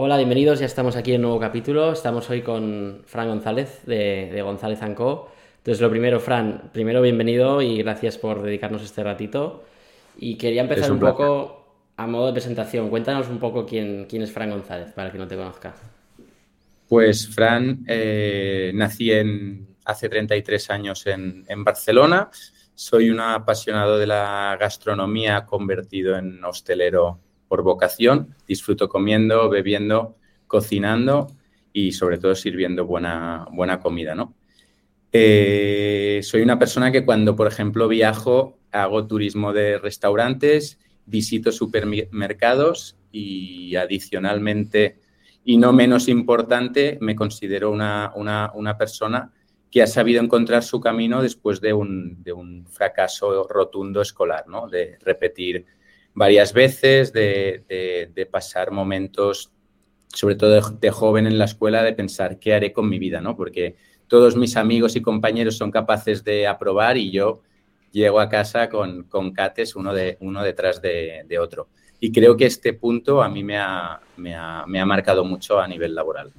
Hola, bienvenidos. Ya estamos aquí en un nuevo capítulo. Estamos hoy con Fran González de, González Co. Entonces, lo primero, Fran, primero bienvenido y gracias por dedicarnos este ratito. Y quería empezar un, poco a modo de presentación. Cuéntanos un poco quién, quién es Fran González, para que no te conozca. Pues Fran, eh, nací en, hace 33 años en, en Barcelona. Soy un apasionado de la gastronomía convertido en hostelero por vocación. Disfruto comiendo, bebiendo, cocinando y sobre todo sirviendo buena, buena comida, ¿no? Eh, soy una persona que cuando, por ejemplo, viajo, hago turismo de restaurantes, visito supermercados y adicionalmente, y no menos importante, me considero una, una, persona que ha sabido encontrar su camino después de un, de un fracaso rotundo escolar, ¿no? De repetir varias veces, de, pasar momentos, sobre todo de, joven en la escuela, de pensar qué haré con mi vida, ¿no? Porque todos mis amigos y compañeros son capaces de aprobar y yo llego a casa con, con cates uno, de, uno detrás de, otro. Y creo que este punto a mí me ha, me ha, marcado mucho a nivel laboral.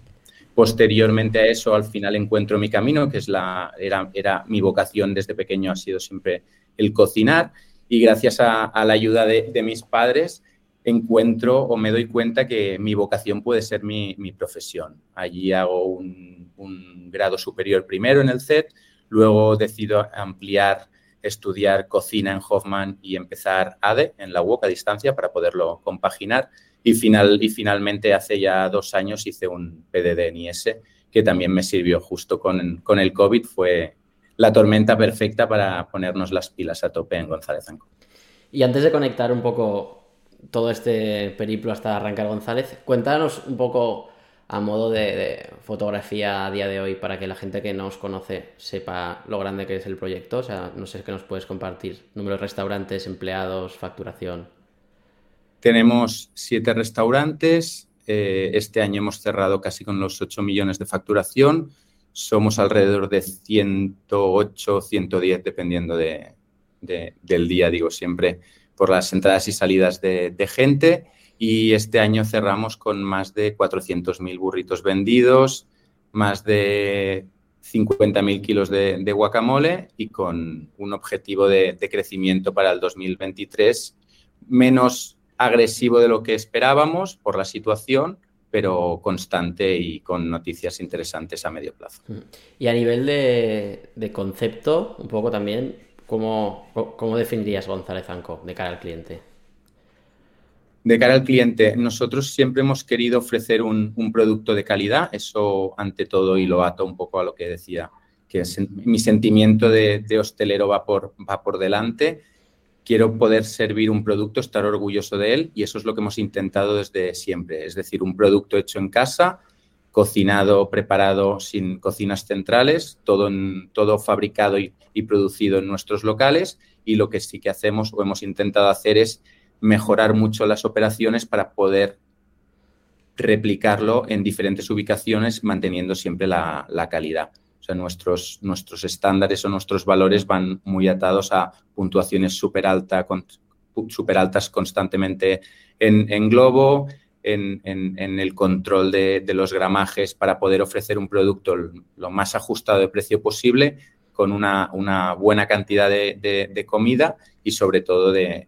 Posteriormente a eso, al final encuentro mi camino, que es la, era, era mi vocación desde pequeño, ha sido siempre el cocinar y gracias a, la ayuda de, mis padres encuentro o me doy cuenta que mi vocación puede ser mi, profesión. Allí hago un, grado superior primero en el CET, luego decido ampliar, estudiar cocina en Hoffman y empezar ADE en la UOC a distancia para poderlo compaginar. Y, final, y finalmente hace ya dos años hice un PDD en IS que también me sirvió justo con, con el COVID, fue la tormenta perfecta para ponernos las pilas a tope en González Anco. Y antes de conectar un poco todo este periplo hasta arrancar González, cuéntanos un poco a modo de, fotografía a día de hoy para que la gente que no os conoce sepa lo grande que es el proyecto. O sea, no sé qué nos puedes compartir. Número de restaurantes, empleados, facturación. Tenemos siete restaurantes. Eh, este año hemos cerrado casi con los 8 millones de facturación somos alrededor de 108, 110, dependiendo de, del día, digo siempre, por las entradas y salidas de, gente. Y este año cerramos con más de 400.000 burritos vendidos, más de 50.000 kilos de, guacamole y con un objetivo de, de, crecimiento para el 2023 menos agresivo de lo que esperábamos por la situación, pero constante y con noticias interesantes a medio plazo. Y a nivel de, concepto, un poco también, ¿cómo, ¿cómo, definirías González Anco de cara al cliente? De cara al cliente, nosotros siempre hemos querido ofrecer un, producto de calidad, eso ante todo y lo ato un poco a lo que decía, que mi sentimiento de, de hostelero va por, va por delante quiero poder servir un producto, estar orgulloso de él y eso es lo que hemos intentado desde siempre. Es decir, un producto hecho en casa, cocinado, preparado sin cocinas centrales, todo, todo fabricado y, producido en nuestros locales y lo que sí que hacemos o hemos intentado hacer es mejorar mucho las operaciones para poder replicarlo en diferentes ubicaciones manteniendo siempre la calidad nuestros, nuestros estándares o nuestros valores van muy atados a puntuaciones súper alta, super altas constantemente en, globo, en, el control de, los gramajes para poder ofrecer un producto lo más ajustado de precio posible con una, buena cantidad de, comida y sobre todo de,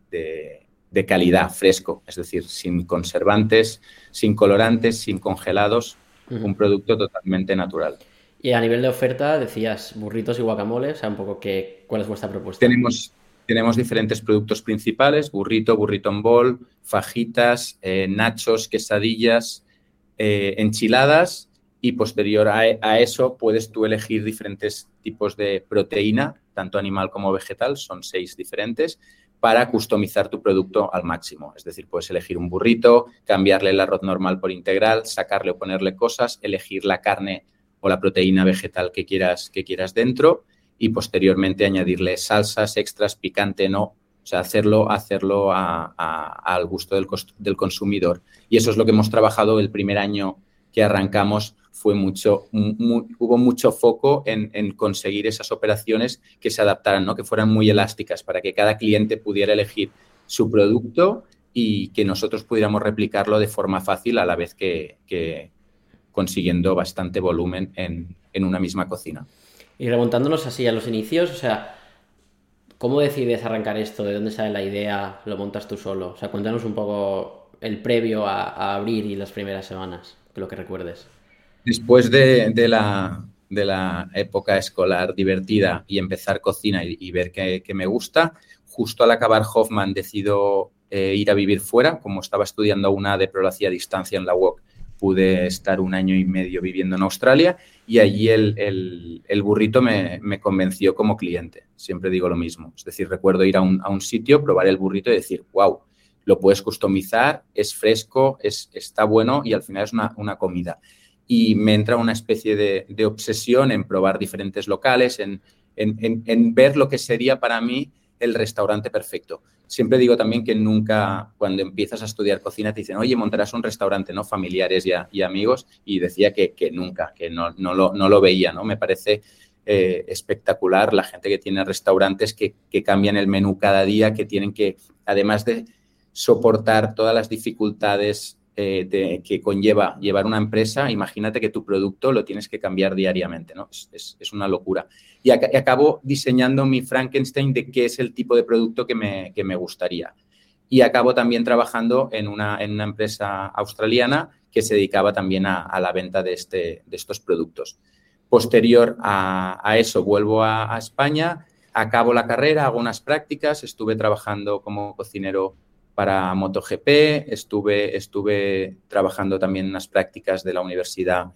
calidad, fresco, es decir, sin conservantes, sin colorantes, sin congelados, un producto totalmente natural. Y a nivel de oferta, decías burritos y guacamole, sea, un poco que, ¿cuál es vuestra propuesta? Tenemos, diferentes productos principales, burrito, burrito en bol, fajitas, eh, nachos, quesadillas, eh, enchiladas y posterior a, a, eso puedes tú elegir diferentes tipos de proteína, tanto animal como vegetal, son seis diferentes, para customizar tu producto al máximo. Es decir, puedes elegir un burrito, cambiarle el arroz normal por integral, sacarle o ponerle cosas, elegir la carne o la proteína vegetal que quieras, que quieras dentro y posteriormente añadirle salsas extras, picante, no. O sea, hacerlo, hacerlo al gusto del, del, consumidor. Y eso es lo que hemos trabajado el primer año que arrancamos. Fue mucho, hubo mucho foco en, conseguir esas operaciones que se adaptaran, ¿no? que fueran muy elásticas para que cada cliente pudiera elegir su producto y que nosotros pudiéramos replicarlo de forma fácil a la vez que, consiguiendo bastante volumen en, en, una misma cocina. Y remontándonos así a los inicios, o sea, ¿cómo decides arrancar esto? ¿De dónde sale la idea? ¿Lo montas tú solo? O sea, cuéntanos un poco el previo a, abrir y las primeras semanas, lo que recuerdes. Después de, la, de la, época escolar divertida y empezar cocina y, ver que, me gusta, justo al acabar Hoffman decido eh, ir a vivir fuera, como estaba estudiando una de a distancia en la UOC, pude estar un año y medio viviendo en Australia y allí el, burrito me, convenció como cliente. Siempre digo lo mismo. Es decir, recuerdo ir a un, a un sitio, probar el burrito y decir, wow, lo puedes customizar, es fresco, es, está bueno y al final es una, comida. Y me entra una especie de, obsesión en probar diferentes locales, en, ver lo que sería para mí el restaurante perfecto. Siempre digo también que nunca, cuando empiezas a estudiar cocina, te dicen, oye, montarás un restaurante, ¿no? Familiares y, amigos. Y decía que, nunca, que no, no, lo, veía, ¿no? Me parece eh, espectacular la gente que tiene restaurantes que, que cambian el menú cada día, que tienen que, además de soportar todas las dificultades eh, que conlleva llevar una empresa, imagínate que tu producto lo tienes que cambiar diariamente, ¿no? Es, una locura. Y, acabo diseñando mi Frankenstein de qué es el tipo de producto que me, me gustaría. Y acabo también trabajando en una, en una, empresa australiana que se dedicaba también a, la venta de, este, de, estos productos. Posterior a, eso, vuelvo a, a España, acabo la carrera, hago unas prácticas, estuve trabajando como cocinero para MotoGP, estuve, estuve trabajando también en unas prácticas de la universidad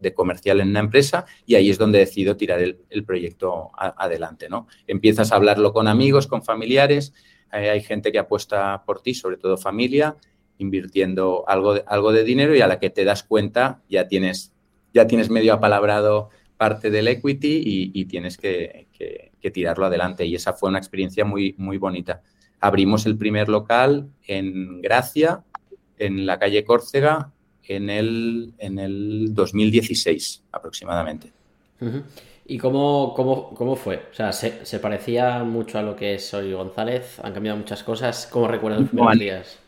de comercial en una empresa y ahí es donde decido tirar el, proyecto adelante. ¿no? Empiezas a hablarlo con amigos, con familiares, eh, hay gente que apuesta por ti, sobre todo familia, invirtiendo algo de, algo de dinero y a la que te das cuenta ya tienes, ya tienes medio apalabrado parte del equity y, tienes que, que, tirarlo adelante. Y esa fue una experiencia muy, muy bonita abrimos el primer local en Gracia, en la calle Córcega, en el, en el 2016 aproximadamente. ¿Y cómo, cómo, fue? O sea, ¿se, parecía mucho a lo que es hoy González? ¿Han cambiado muchas cosas? ¿Cómo recuerdas los primeros días?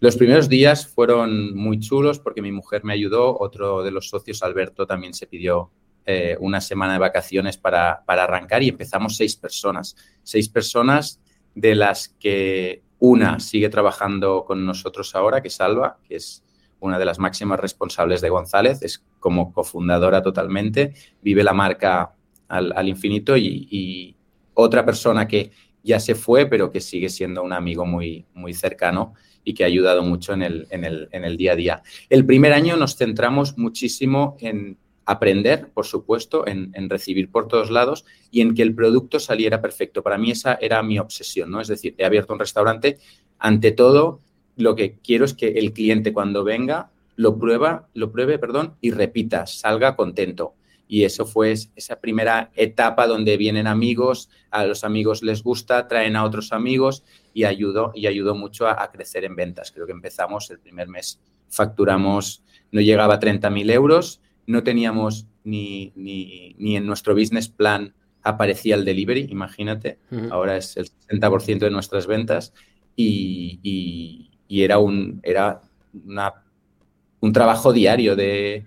Los primeros días fueron muy chulos porque mi mujer me ayudó, otro de los socios, Alberto, también se pidió eh, una semana de vacaciones para, para, arrancar y empezamos seis personas. Seis personas de las que una sigue trabajando con nosotros ahora, que es Alba, que es una de las máximas responsables de González, es como cofundadora totalmente, vive la marca al, infinito y, otra persona que ya se fue, pero que sigue siendo un amigo muy, muy cercano y que ha ayudado mucho en el, en el día a día. El primer año nos centramos muchísimo en aprender, por supuesto, en, recibir por todos lados y en que el producto saliera perfecto. Para mí esa era mi obsesión, ¿no? Es decir, he abierto un restaurante, ante todo lo que quiero es que el cliente cuando venga lo prueba, lo pruebe, perdón, y repita, salga contento. Y eso fue esa primera etapa donde vienen amigos, a los amigos les gusta, traen a otros amigos y ayudó, y ayudó mucho a, a crecer en ventas. Creo que empezamos el primer mes, facturamos, no llegaba a 30.000 euros no teníamos ni, ni, en nuestro business plan aparecía el delivery, imagínate, ahora es el 60% de nuestras ventas y, era, un, era un trabajo diario de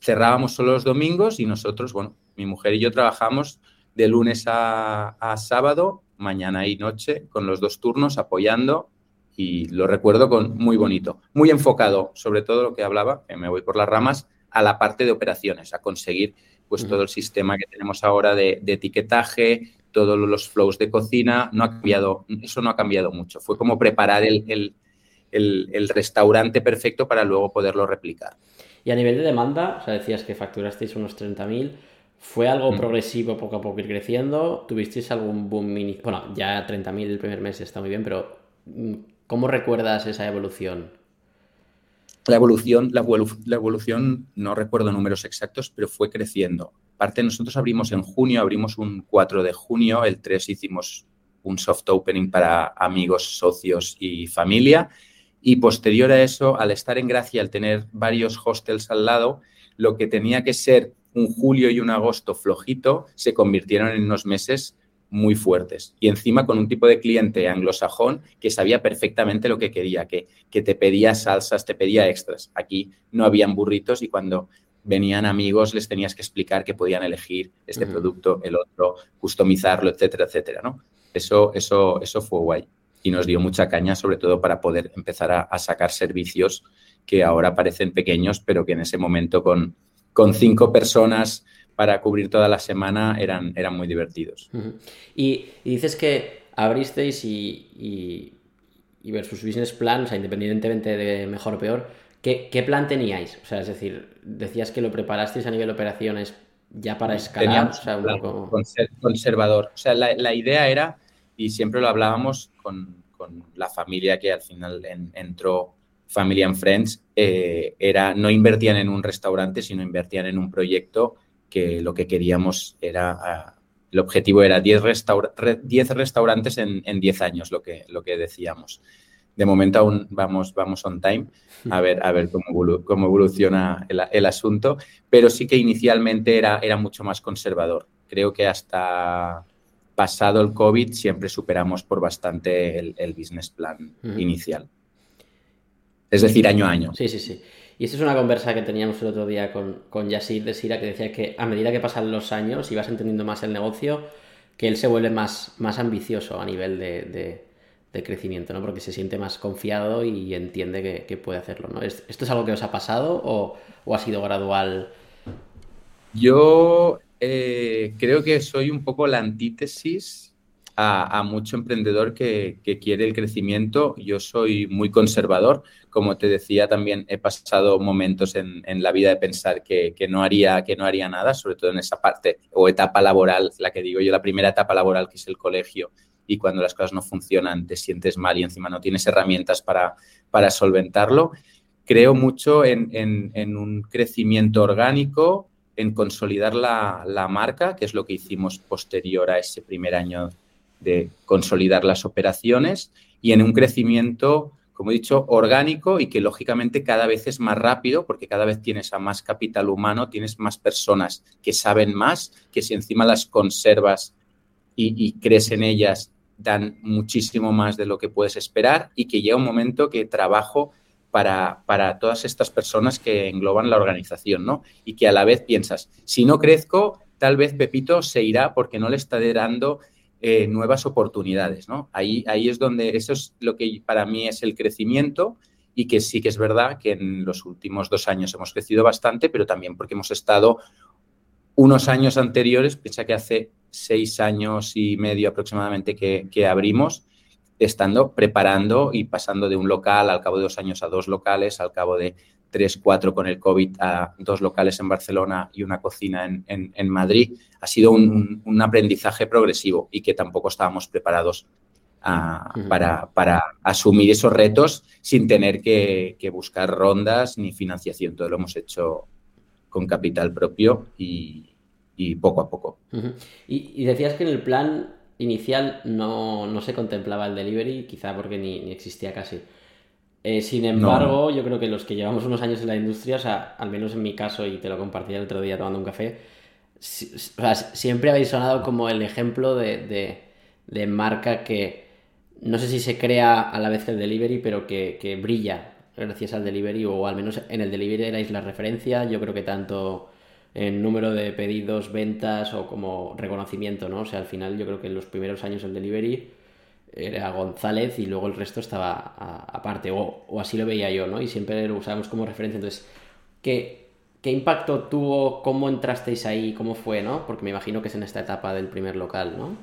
cerrábamos solo los domingos y nosotros, bueno, mi mujer y yo trabajamos de lunes a, a sábado, mañana y noche, con los dos turnos apoyando y lo recuerdo con muy bonito, muy enfocado, sobre todo lo que hablaba, que me voy por las ramas, a la parte de operaciones, a conseguir pues todo el sistema que tenemos ahora de, etiquetaje, todos los flows de cocina, no ha cambiado, eso no ha cambiado mucho. Fue como preparar el, restaurante perfecto para luego poderlo replicar. Y a nivel de demanda, o sea, decías que facturasteis unos 30.000, ¿fue algo mm. progresivo poco a poco ir creciendo? ¿Tuvisteis algún boom mini? Bueno, ya 30.000 el primer mes está muy bien, pero mm, ¿cómo recuerdas esa evolución? La evolución, la, evolución, no recuerdo números exactos, pero fue creciendo. Parte nosotros abrimos en junio, abrimos un 4 de junio, el 3 hicimos un soft opening para amigos, socios y familia. Y posterior a eso, al estar en Gracia, al tener varios hostels al lado, lo que tenía que ser un julio y un agosto flojito se convirtieron en unos meses muy fuertes. Y encima con un tipo de cliente anglosajón que sabía perfectamente lo que quería, que, que te pedía salsas, te pedía extras. Aquí no habían burritos y cuando venían amigos les tenías que explicar que podían elegir este producto, el otro, customizarlo, etcétera, etcétera, ¿no? Eso, eso, eso fue guay y nos dio mucha caña, sobre todo para poder empezar a, sacar servicios que ahora parecen pequeños, pero que en ese momento con, con cinco personas para cubrir toda la semana eran, eran muy divertidos. y, dices que abristeis y, y, versus business plan, o sea, independientemente de mejor o peor, ¿qué, ¿qué, plan teníais? O sea, es decir, decías que lo preparasteis a nivel de operaciones ya para escalar, o sea, un poco... conservador. O sea, la, la, idea era, y siempre lo hablábamos con, con la familia que al final entró Family and Friends, eh, era, no invertían en un restaurante, sino invertían en un proyecto que lo que queríamos era, el objetivo era 10, restaurantes en, 10 años, lo que, lo que decíamos. De momento aún vamos, vamos on time a ver, a ver cómo, cómo evoluciona el, asunto, pero sí que inicialmente era, era mucho más conservador. Creo que hasta pasado el COVID siempre superamos por bastante el, business plan inicial. Es decir, año a año. Sí, sí, sí. Y esta es una conversa que teníamos el otro día con, con Yasir de Sira, que decía que a medida que pasan los años y vas entendiendo más el negocio, que él se vuelve más, más ambicioso a nivel de, crecimiento, ¿no? Porque se siente más confiado y entiende que, puede hacerlo, ¿no? ¿Esto es algo que os ha pasado o, ha sido gradual? Yo eh, creo que soy un poco la antítesis a, mucho emprendedor que, quiere el crecimiento. Yo soy muy conservador. Como te decía, también he pasado momentos en, la vida de pensar que, no haría, que no haría nada, sobre todo en esa parte o etapa laboral, la que digo yo, la primera etapa laboral que es el colegio. Y cuando las cosas no funcionan, te sientes mal y encima no tienes herramientas para, para solventarlo. Creo mucho en, un crecimiento orgánico, en consolidar la, marca, que es lo que hicimos posterior a ese primer año de consolidar las operaciones y en un crecimiento, como he dicho, orgánico y que lógicamente cada vez es más rápido porque cada vez tienes a más capital humano, tienes más personas que saben más, que si encima las conservas y, crees en ellas, dan muchísimo más de lo que puedes esperar y que llega un momento que trabajo para, para, todas estas personas que engloban la organización, ¿no? Y que a la vez piensas, si no crezco, tal vez Pepito se irá porque no le está dando eh, nuevas oportunidades, ¿no? Ahí, ahí es donde, eso es lo que para mí es el crecimiento y que sí que es verdad que en los últimos dos años hemos crecido bastante, pero también porque hemos estado unos años anteriores, piensa que hace seis años y medio aproximadamente que, que abrimos, estando preparando y pasando de un local al cabo de dos años a dos locales, al cabo de tres, cuatro con el COVID a dos locales en Barcelona y una cocina en, Madrid, ha sido un, aprendizaje progresivo y que tampoco estábamos preparados para, asumir esos retos sin tener que, buscar rondas ni financiación. Todo lo hemos hecho con capital propio y, poco a poco. y, decías que en el plan inicial no, se contemplaba el delivery, quizá porque ni existía casi. Eh, sin embargo, yo creo que los que llevamos unos años en la industria, o sea, al menos en mi caso, y te lo compartí el otro día tomando un café, siempre habéis sonado como el ejemplo de, marca que no sé si se crea a la vez el delivery, pero que, brilla gracias al delivery, o al menos en el delivery erais la referencia. Yo creo que tanto en número de pedidos, ventas o como reconocimiento, ¿no? O sea, al final yo creo que en los primeros años el delivery era González y luego el resto estaba aparte, o, así lo veía yo, ¿no? Y siempre lo usábamos como referencia. Entonces, ¿qué, ¿qué impacto tuvo? ¿Cómo entrasteis ahí? ¿Cómo fue, no? Porque me imagino que es en esta etapa del primer local, ¿no?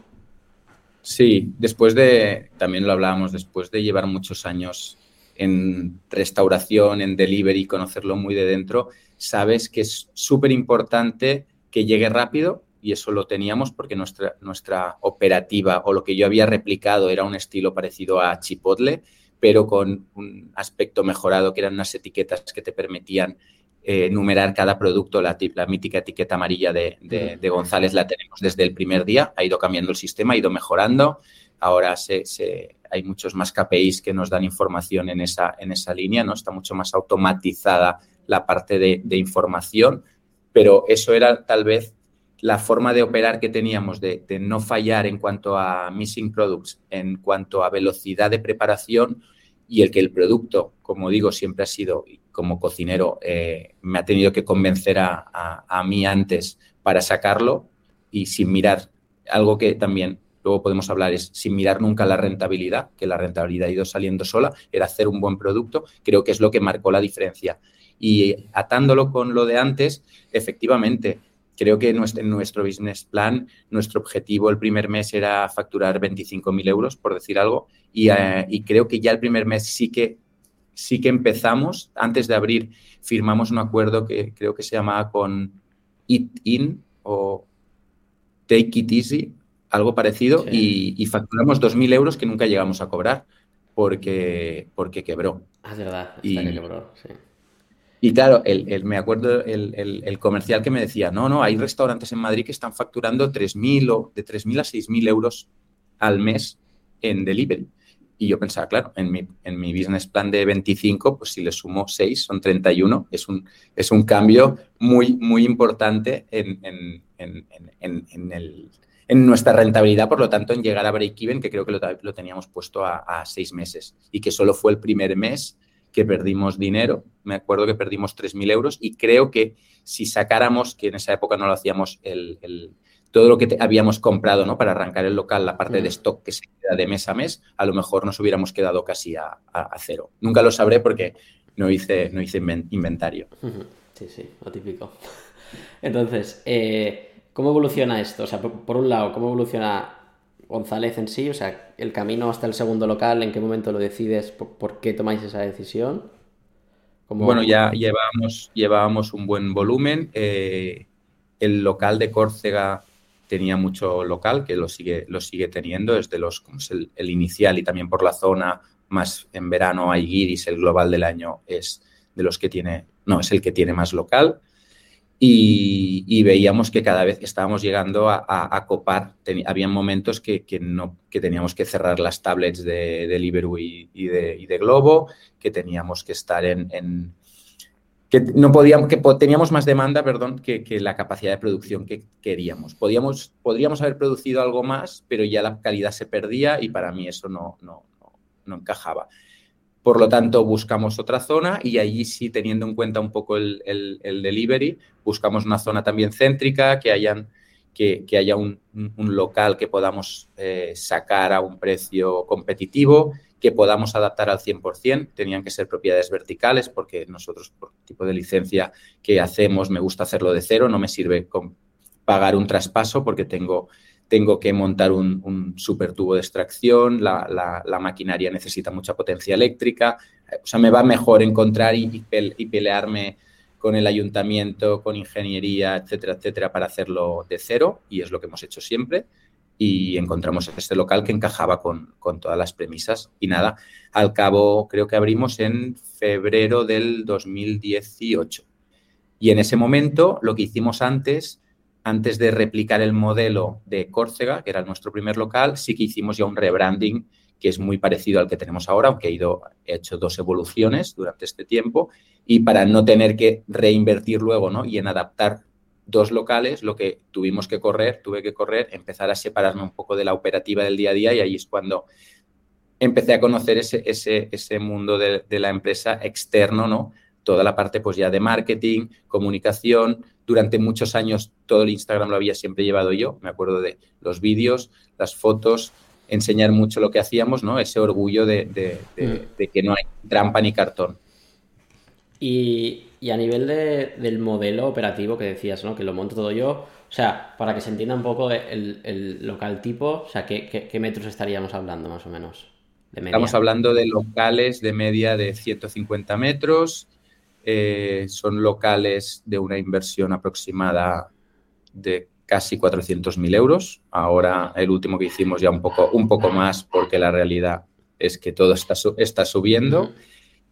Sí, después de, también lo hablábamos, después de llevar muchos años en restauración, en delivery, conocerlo muy de dentro, sabes que es súper importante que llegue rápido, y eso lo teníamos porque nuestra, nuestra operativa o lo que yo había replicado era un estilo parecido a Chipotle, pero con un aspecto mejorado, que eran unas etiquetas que te permitían eh, numerar cada producto. La, la mítica etiqueta amarilla de, de, González la tenemos desde el primer día, ha ido cambiando el sistema, ha ido mejorando. Ahora se, hay muchos más KPIs que nos dan información en esa, en esa línea, ¿no? Está mucho más automatizada la parte de, de información, pero eso era tal vez la forma de operar que teníamos, de, no fallar en cuanto a missing products, en cuanto a velocidad de preparación y el que el producto, como digo, siempre ha sido, como cocinero, eh, me ha tenido que convencer a, a, mí antes para sacarlo y sin mirar algo que también luego podemos hablar es sin mirar nunca la rentabilidad, que la rentabilidad ha ido saliendo sola, era hacer un buen producto, creo que es lo que marcó la diferencia. Y atándolo con lo de antes, efectivamente, Creo que en nuestro, business plan, nuestro objetivo el primer mes era facturar 25.000 euros, por decir algo, eh, y, creo que ya el primer mes sí que, sí que empezamos, antes de abrir, firmamos un acuerdo que creo que se llamaba con It In o Take It Easy, algo parecido, y, facturamos 2.000 euros que nunca llegamos a cobrar porque, porque quebró. Ah, es verdad, y, que quebró, sí. Y claro, el, me acuerdo el, comercial que me decía, no, no, hay restaurantes en Madrid que están facturando 3.000 o de 3.000 a 6.000 euros al mes en delivery. Y yo pensaba, claro, en mi, en mi business plan de 25, pues si le sumo 6, son 31. Es un, es un cambio muy, muy importante en, en, nuestra rentabilidad, por lo tanto, en llegar a break-even, que creo que lo, teníamos puesto a, a, seis meses. Y que solo fue el primer mes que perdimos dinero. Me acuerdo que perdimos 3.000 euros y creo que si sacáramos, que en esa época no lo hacíamos, el, todo lo que habíamos comprado ¿no? para arrancar el local, la parte de mm. stock que se queda de mes a mes, a lo mejor nos hubiéramos quedado casi a, cero. Nunca lo sabré porque no hice, no hice inventario. Sí, sí, lo típico. Entonces, eh, ¿cómo evoluciona esto? O sea, por un lado, ¿cómo evoluciona González en sí? O sea, el camino hasta el segundo local, ¿en qué momento lo decides? ¿Por, qué tomáis esa decisión? Bueno, ya llevábamos, llevábamos un buen volumen. Eh, el local de Córcega tenía mucho local, que lo sigue, lo sigue teniendo, desde los, el, el, inicial y también por la zona, más en verano hay Guiris, el global del año es de los que tiene, no, es el que tiene más local y, veíamos que cada vez estábamos llegando a, copar. había momentos que, no, que teníamos que cerrar las tablets de, de y, de, Globo, que teníamos que estar en, que no podíamos, que teníamos más demanda, perdón, que, la capacidad de producción que queríamos. Podíamos, podríamos haber producido algo más, pero ya la calidad se perdía y para mí eso no, no, no encajaba. Por lo tanto, buscamos otra zona y allí sí, teniendo en cuenta un poco el, delivery, buscamos una zona también céntrica, que, hayan, que, haya un, local que podamos eh, sacar a un precio competitivo, que podamos adaptar al 100%. Tenían que ser propiedades verticales porque nosotros, por tipo de licencia que hacemos, me gusta hacerlo de cero, no me sirve con pagar un traspaso porque tengo tengo que montar un, super tubo de extracción, la, maquinaria necesita mucha potencia eléctrica, o sea, me va mejor encontrar y, pelearme con el ayuntamiento, con ingeniería, etcétera, etcétera, para hacerlo de cero, y es lo que hemos hecho siempre. Y encontramos este local que encajaba con, con todas las premisas. Y nada, al cabo creo que abrimos en febrero del 2018. Y en ese momento lo que hicimos antes antes de replicar el modelo de Córcega, que era nuestro primer local, sí que hicimos ya un rebranding que es muy parecido al que tenemos ahora, aunque he, ido, he hecho dos evoluciones durante este tiempo. Y para no tener que reinvertir luego ¿no? y en adaptar dos locales, lo que tuvimos que correr, tuve que correr, empezar a separarme un poco de la operativa del día a día y ahí es cuando empecé a conocer ese, ese, ese mundo de, de la empresa externo, ¿no? Toda la parte pues ya de marketing, comunicación, durante muchos años todo el Instagram lo había siempre llevado yo. Me acuerdo de los vídeos, las fotos, enseñar mucho lo que hacíamos, ¿no? Ese orgullo de, mm. que no hay trampa ni cartón. Y, a nivel del modelo operativo que decías, ¿no? Que lo monto todo yo. O sea, para que se entienda un poco el, local tipo, o sea, ¿qué, metros estaríamos hablando más o menos? Estamos hablando de locales de media de 150 metros, eh, son locales de una inversión aproximada de casi 400.000 euros. Ahora el último que hicimos ya un poco, un poco más porque la realidad es que todo está, está subiendo.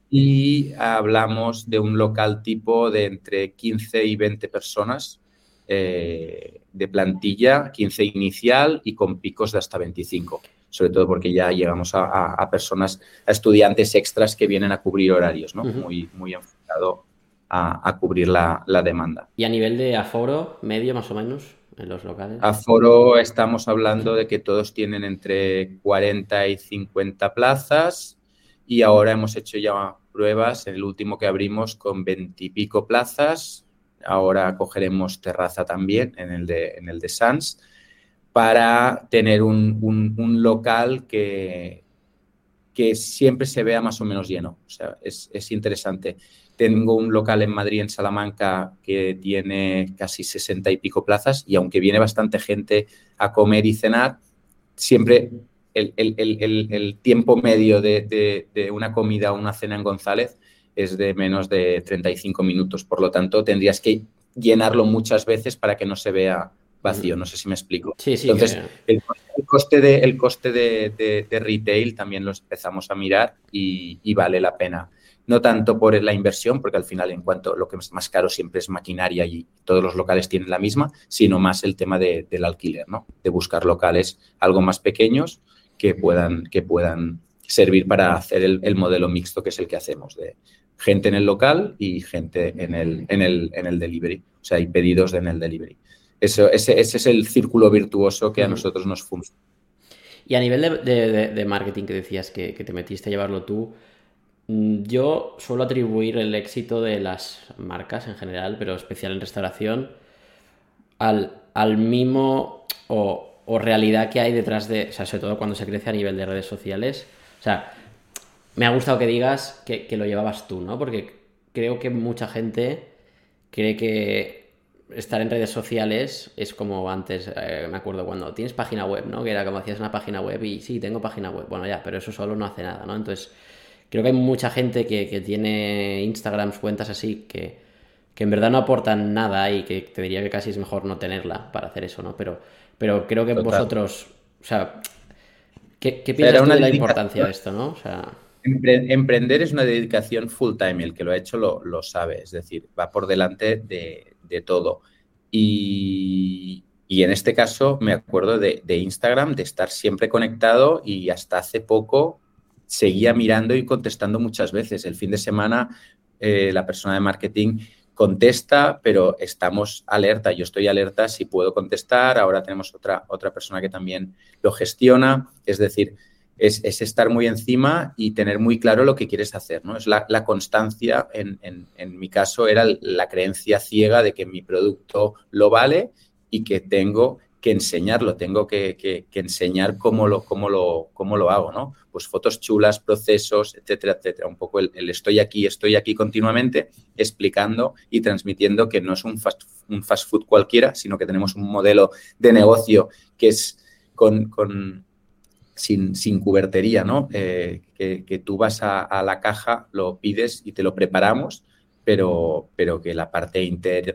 Y hablamos de un local tipo de entre 15 y 20 personas eh, de plantilla, 15 inicial y con picos de hasta 25 sobre todo porque ya llegamos a, personas, a estudiantes extras que vienen a cubrir horarios, ¿no? Muy, muy enfocado a, cubrir la, demanda. ¿Y a nivel de aforo medio más o menos? en los locales? Aforo estamos hablando de que todos tienen entre 40 y 50 plazas y ahora hemos hecho ya pruebas, el último que abrimos con 20 y pico plazas, ahora cogeremos terraza también en el de, en el de Sans para tener un, local que, que siempre se vea más o menos lleno. O sea, es, es interesante. Tengo un local en Madrid, en Salamanca, que tiene casi sesenta y pico plazas y aunque viene bastante gente a comer y cenar, siempre el, tiempo medio de, una comida o una cena en González es de menos de 35 minutos. Por lo tanto, tendrías que llenarlo muchas veces para que no se vea vacío. No sé si me explico. Sí, sí, Entonces, el, coste, de, el coste de, retail también lo empezamos a mirar y vale la pena no tanto por la inversión, porque al final en cuanto lo que es más caro siempre es maquinaria y todos los locales tienen la misma, sino más el tema del alquiler, ¿no? De buscar locales algo más pequeños que puedan, que puedan servir para hacer el, modelo mixto que es el que hacemos, de gente en el local y gente en el, en el, en el delivery. O sea, hay pedidos en el delivery. Eso, ese, es el círculo virtuoso que a nosotros nos funciona. Y a nivel de, marketing que decías que, que, te metiste a llevarlo tú, yo suelo atribuir el éxito de las marcas en general, pero especial en restauración, al, al mimo o, realidad que hay detrás de, o sea, sobre todo cuando se crece a nivel de redes sociales. O sea, me ha gustado que digas que, lo llevabas tú, ¿no? Porque creo que mucha gente cree que estar en redes sociales es como antes, eh, me acuerdo cuando tienes página web, ¿no? Que era como hacías una página web y sí, tengo página web. Bueno, ya, pero eso solo no hace nada, ¿no? Entonces creo que hay mucha gente que, tiene Instagrams, cuentas así, que, en verdad no aportan nada y que te diría que casi es mejor no tenerla para hacer eso, ¿no? Pero, pero creo que vosotros, o sea, ¿qué, qué piensas de la importancia de esto, no? O sea... Emprender es una dedicación full time, el que lo ha hecho lo, sabe, es decir, va por delante de, todo. Y, en este caso me acuerdo de, de, Instagram, de estar siempre conectado y hasta hace poco seguía mirando y contestando muchas veces. El fin de semana eh, la persona de marketing contesta, pero estamos alerta. Yo estoy alerta si puedo contestar. Ahora tenemos otra, otra persona que también lo gestiona. Es decir, es, estar muy encima y tener muy claro lo que quieres hacer. ¿no? Es la, constancia, en, en, mi caso, era la creencia ciega de que mi producto lo vale y que tengo que enseñarlo, tengo que, enseñar cómo lo, cómo, lo, cómo lo hago, ¿no? Pues fotos chulas, procesos, etcétera, etcétera. Un poco el, estoy aquí, estoy aquí continuamente explicando y transmitiendo que no es un fast, un fast food cualquiera, sino que tenemos un modelo de negocio que es con, sin, sin, cubertería, ¿no? Eh, que, tú vas a, la caja, lo pides y te lo preparamos, pero, pero que la parte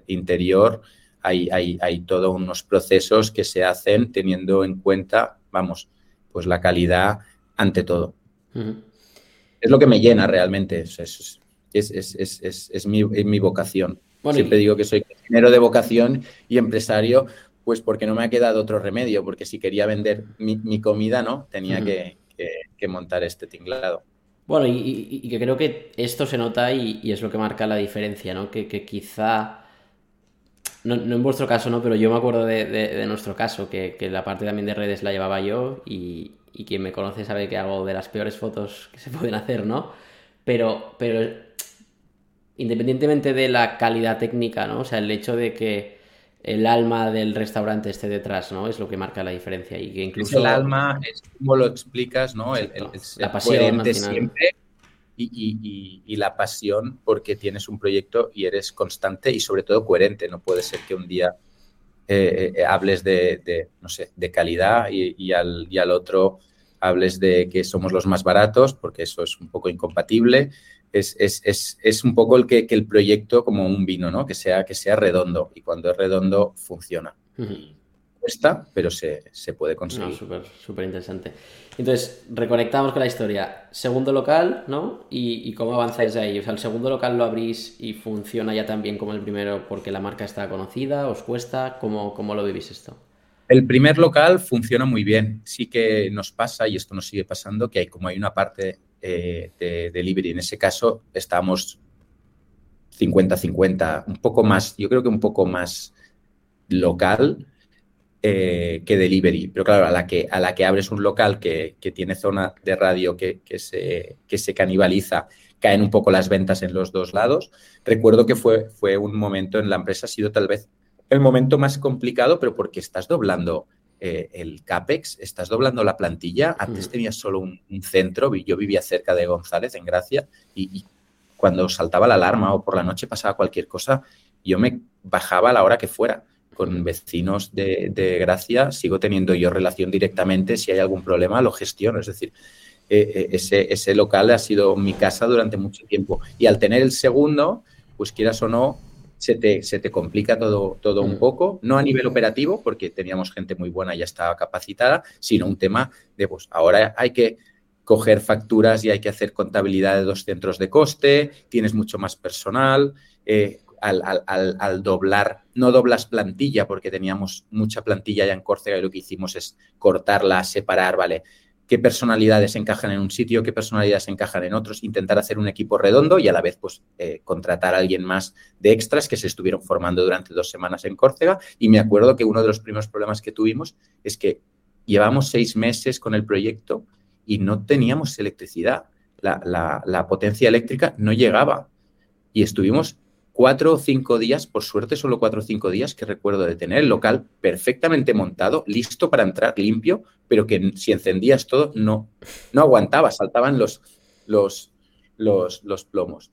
interior hay, hay, todos unos procesos que se hacen teniendo en cuenta, vamos, pues la calidad ante todo. Es lo que me llena realmente, es, es, mi, vocación. Siempre digo que soy ingeniero de vocación y empresario, pues porque no me ha quedado otro remedio, porque si quería vender mi, comida, ¿no? Tenía que, montar este tinglado. Bueno, y, que creo que esto se nota y, es lo que marca la diferencia, ¿no? Que, que quizá no, en vuestro caso, ¿no? Pero yo me acuerdo de, nuestro caso, que, la parte también de redes la llevaba yo y, quien me conoce sabe que hago de las peores fotos que se pueden hacer, ¿no? Pero, pero independientemente de la calidad técnica, ¿no? O sea, el hecho de que el alma del restaurante esté detrás, ¿no? Es lo que marca la diferencia y que incluso... el alma, es como lo explicas, ¿no? El, la pasión siempre y, la pasión porque tienes un proyecto y eres constante y sobre todo coherente. No puede ser que un día eh, eh, hables de, no sé, de calidad y, al, al otro hables de que somos los más baratos, porque eso es un poco incompatible. Es, es, un poco el que, el proyecto como un vino, ¿no? Que sea, que sea redondo y cuando es redondo funciona cuesta, pero se, puede conseguir. súper, interesante. Entonces, reconectamos con la historia. Segundo local, ¿no? ¿Y, cómo avanzáis ahí? O sea, el segundo local lo abrís y funciona ya tan bien como el primero porque la marca está conocida, ¿os cuesta? ¿Cómo, cómo lo vivís esto? El primer local funciona muy bien. Sí que nos pasa, y esto nos sigue pasando, que hay como hay una parte eh, de delivery. En ese caso, estamos 50-50, un poco más, yo creo que un poco más local, eh, que delivery. Pero claro, a la que, a la que abres un local que, tiene zona de radio que, se, que se canibaliza, caen un poco las ventas en los dos lados. Recuerdo que fue, fue un momento en la empresa, ha sido tal vez el momento más complicado, pero porque estás doblando eh, el CAPEX, estás doblando la plantilla. Antes mm. tenías solo un, centro, yo vivía cerca de González, en Gracia, y, y, cuando saltaba la alarma o por la noche pasaba cualquier cosa, yo me bajaba a la hora que fuera con vecinos de, Gracia, sigo teniendo yo relación directamente, si hay algún problema lo gestiono, es decir, eh, eh, ese, ese, local ha sido mi casa durante mucho tiempo. Y al tener el segundo, pues quieras o no, se te, se te complica todo, todo un mm. poco, no a nivel operativo, porque teníamos gente muy buena y ya estaba capacitada, sino un tema de, pues ahora hay que coger facturas y hay que hacer contabilidad de dos centros de coste, tienes mucho más personal, eh, al, doblar, no doblas plantilla porque teníamos mucha plantilla ya en Córcega y lo que hicimos es cortarla, separar, ¿vale? ¿Qué personalidades encajan en un sitio, qué personalidades encajan en otros? Intentar hacer un equipo redondo y a la vez pues eh, contratar a alguien más de extras que se estuvieron formando durante dos semanas en Córcega. Y me acuerdo que uno de los primeros problemas que tuvimos es que llevamos seis meses con el proyecto y no teníamos electricidad. La, la potencia eléctrica no llegaba. Y estuvimos cuatro o cinco días, por suerte solo cuatro o cinco días que recuerdo de tener el local perfectamente montado, listo para entrar limpio, pero que si encendías todo no, no aguantaba, saltaban los, los, los, los plomos.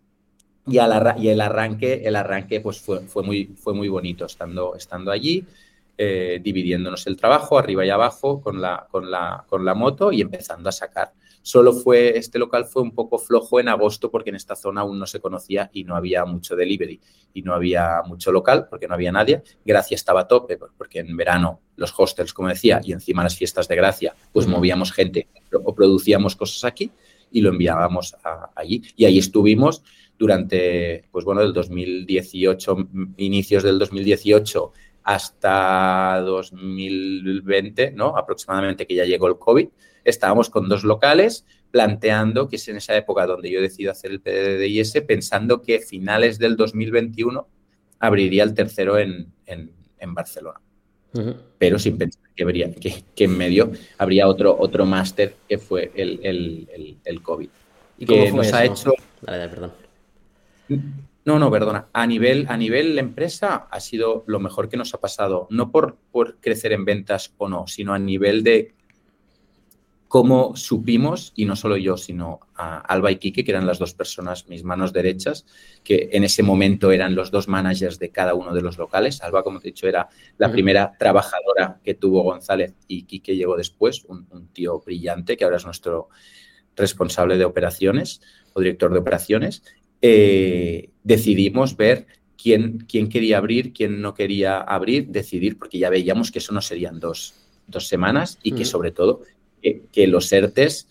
Y, y, el arranque, el arranque pues fue, fue, muy, fue muy bonito estando, estando allí, eh, dividiéndonos el trabajo arriba y abajo con la, con, la, con la moto y empezando a sacar Solo fue, este local fue un poco flojo en agosto porque en esta zona aún no se conocía y no había mucho delivery y no había mucho local porque no había nadie. Gracia estaba a tope porque en verano los hostels, como decía, y encima las fiestas de Gracia, pues movíamos gente o producíamos cosas aquí y lo enviábamos allí. Y ahí estuvimos durante, pues bueno, del 2018, inicios del 2018 hasta 2020, ¿no? Aproximadamente que ya llegó el COVID estábamos con dos locales planteando, que es en esa época donde yo decido hacer el PDDIS, pensando que finales del 2021 abriría el tercero en, Barcelona. Pero sin pensar que, habría, que, en medio habría otro, otro máster que fue el, el, COVID. ¿Y que nos ha hecho... perdón. No, no, perdona. A nivel, a nivel empresa ha sido lo mejor que nos ha pasado, no por, por crecer en ventas o no, sino a nivel de cómo supimos, y no solo yo, sino a Alba y Quique, que eran las dos personas, mis manos derechas, que en ese momento eran los dos managers de cada uno de los locales. Alba, como te he dicho, era la primera trabajadora que tuvo González y Quique llegó después, un, tío brillante que ahora es nuestro responsable de operaciones o director de operaciones. Eh, decidimos ver quién, quién quería abrir, quién no quería abrir, decidir, porque ya veíamos que eso no serían dos, semanas y que sobre todo que, los ERTES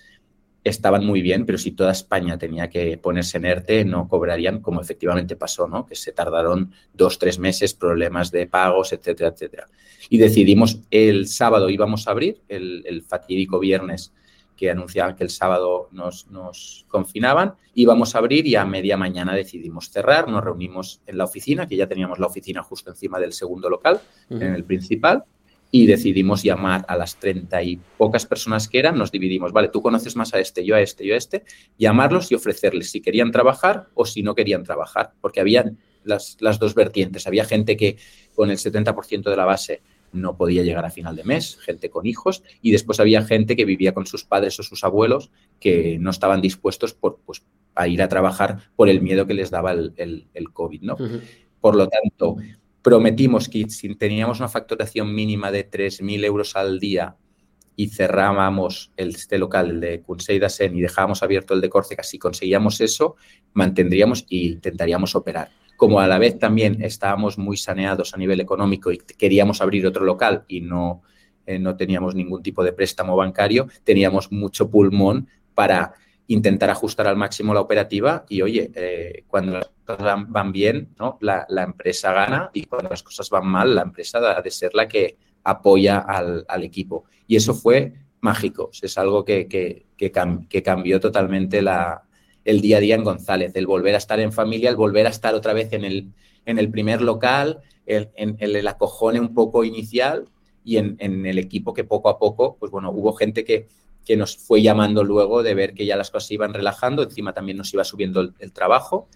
estaban muy bien, pero si toda España tenía que ponerse en ERTE, no cobrarían como efectivamente pasó, ¿no? Que se tardaron dos, tres meses, problemas de pagos, etcétera, etcétera. Y decidimos el sábado íbamos a abrir, el, fatídico viernes que anunciaban que el sábado nos, nos, confinaban, íbamos a abrir y a media mañana decidimos cerrar, nos reunimos en la oficina, que ya teníamos la oficina justo encima del segundo local, en el principal, y decidimos llamar a las treinta y pocas personas que eran, nos dividimos, vale, tú conoces más a este, yo a este, yo a este, llamarlos y ofrecerles si querían trabajar o si no querían trabajar, porque había las, dos vertientes, había gente que con el 70% de la base no podía llegar a final de mes, gente con hijos, y después había gente que vivía con sus padres o sus abuelos que no estaban dispuestos por, pues, a ir a trabajar por el miedo que les daba el, el, COVID, ¿no? Por lo tanto, prometimos que si teníamos una facturación mínima de 3.000 euros al día y cerrábamos este local, el de Consell Sen, y dejábamos abierto el de Córcega, si conseguíamos eso, mantendríamos e intentaríamos operar. Como a la vez también estábamos muy saneados a nivel económico y queríamos abrir otro local y no, eh, no teníamos ningún tipo de préstamo bancario, teníamos mucho pulmón para intentar ajustar al máximo la operativa y, oye, eh, cuando las cosas van bien, ¿no? La, empresa gana y cuando las cosas van mal, la empresa ha de ser la que apoya al, equipo. Y eso fue mágico, es algo que, que, cambió totalmente la, el día a día en González, el volver a estar en familia, el volver a estar otra vez en el, en el primer local, el, en, el, acojone un poco inicial y en, el equipo que poco a poco, pues bueno, hubo gente que, que, nos fue llamando luego de ver que ya las cosas se iban relajando, encima también nos iba subiendo el, trabajo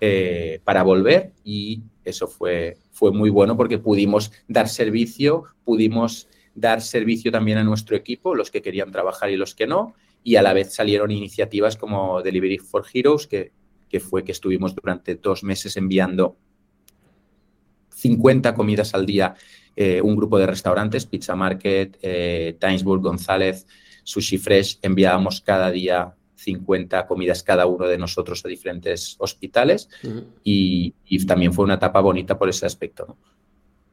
eh, para volver y eso fue, fue muy bueno porque pudimos dar servicio, pudimos dar servicio también a nuestro equipo, los que querían trabajar y los que no, y a la vez salieron iniciativas como Delivery for Heroes, que, que fue que estuvimos durante dos meses enviando 50 comidas al día, eh, un grupo de restaurantes, Pizza Market, eh, Timesburg, González, Sushi Fresh, enviábamos cada día 50 comidas cada uno de nosotros a diferentes hospitales y, también fue una etapa bonita por ese aspecto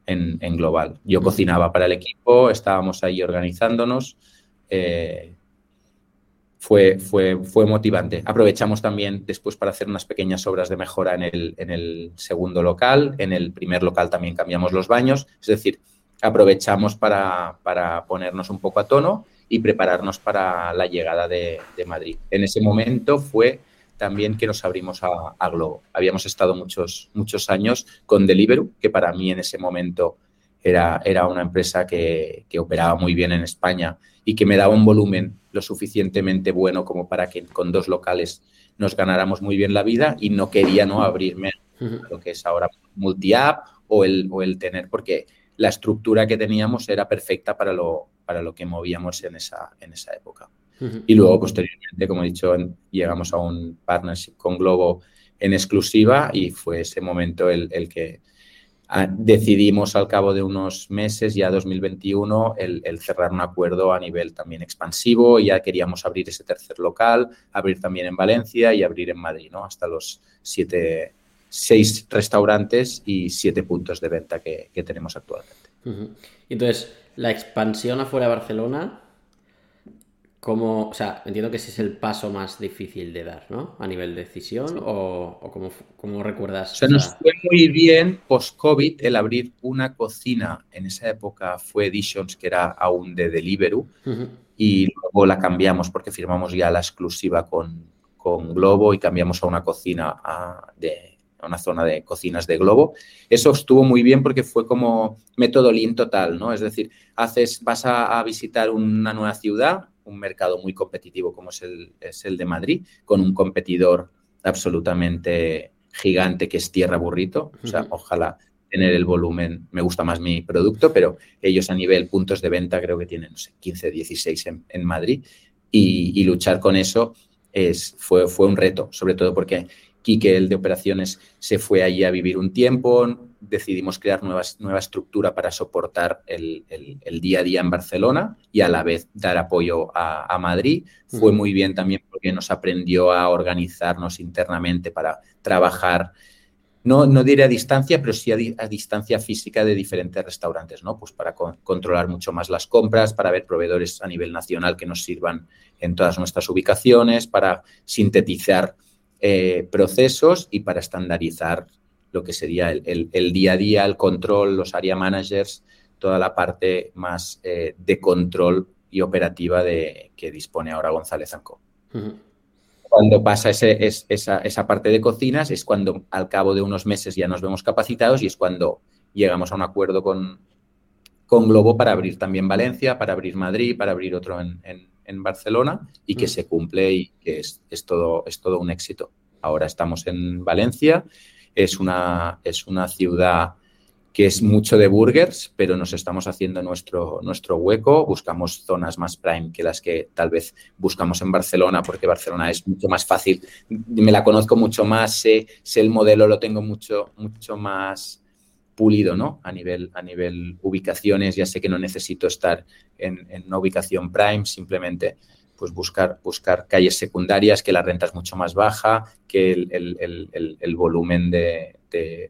en, global. Yo cocinaba para el equipo, estábamos ahí organizándonos. Eh, fue, fue, fue motivante. Aprovechamos también después para hacer unas pequeñas obras de mejora en el, en el segundo local. En el primer local también cambiamos los baños. Es decir, aprovechamos para, para ponernos un poco a tono y prepararnos para la llegada de, de, Madrid. En ese momento fue también que nos abrimos a, a, Globo. Habíamos estado muchos, muchos años con Deliveroo, que para mí en ese momento era, era una empresa que, que operaba muy bien en España y que me daba un volumen lo suficientemente bueno como para que con dos locales nos ganáramos muy bien la vida y no quería no abrirme a lo que es ahora multi-app o el, o el tener, porque la estructura que teníamos era perfecta para lo, para lo que movíamos en esa, en esa época. Y luego, posteriormente, como he dicho, llegamos a un partnership con Globo en exclusiva y fue ese momento el, el que decidimos al cabo de unos meses, ya 2021, el, cerrar un acuerdo a nivel también expansivo. Ya queríamos abrir ese tercer local, abrir también en Valencia y abrir en Madrid, ¿no? Hasta los siete, seis restaurantes y siete puntos de venta que, tenemos actualmente. Entonces, la expansión afuera de Barcelona ¿Cómo, o sea, entiendo que ese es el paso más difícil de dar, ¿no? A nivel de decisión o, o cómo, recuerdas. O sea, nos fue muy bien post-COVID el abrir una cocina. En esa época fue Editions, que era aún de Deliveroo, y luego la cambiamos porque firmamos ya la exclusiva con, con Globo y cambiamos a una cocina de a una zona de cocinas de Globo. Eso estuvo muy bien porque fue como método lean total, ¿no? Es decir, haces, vas a visitar una nueva ciudad, un mercado muy competitivo como es el, es el de Madrid, con un competidor absolutamente gigante que es Tierra Burrito. O sea, ojalá tener el volumen, me gusta más mi producto, pero ellos a nivel puntos de venta creo que tienen, no sé, 15, 16 en, Madrid y, luchar con eso es, fue, fue un reto, sobre todo porque Quique, el de operaciones, se fue allí a vivir un tiempo, decidimos crear nuevas, nueva estructura para soportar el, día a día en Barcelona y a la vez dar apoyo a, Madrid. Fue muy bien también porque nos aprendió a organizarnos internamente para trabajar, no, no diré a distancia, pero sí a, distancia física de diferentes restaurantes, ¿no? Pues para controlar mucho más las compras, para ver proveedores a nivel nacional que nos sirvan en todas nuestras ubicaciones, para sintetizar eh, procesos y para estandarizar lo que sería el, día a día, el control, los area managers, toda la parte más eh, de control y operativa de, que dispone ahora González Anco. Cuando pasa ese, esa, esa, parte de cocinas es cuando al cabo de unos meses ya nos vemos capacitados y es cuando llegamos a un acuerdo con, con Globo para abrir también Valencia, para abrir Madrid, para abrir otro en, en, Barcelona y que se cumple y que es, es, todo, es todo un éxito. Ahora estamos en Valencia. Es una, es una ciudad que es mucho de burgers, pero nos estamos haciendo nuestro, nuestro hueco, buscamos zonas más prime que las que tal vez buscamos en Barcelona, porque Barcelona es mucho más fácil, me la conozco mucho más, sé, sé el modelo, lo tengo mucho, mucho más pulido, ¿no? A nivel, a nivel ubicaciones, ya sé que no necesito estar en, en una ubicación prime, simplemente pues buscar, buscar calles secundarias, que la renta es mucho más baja, que el, volumen de,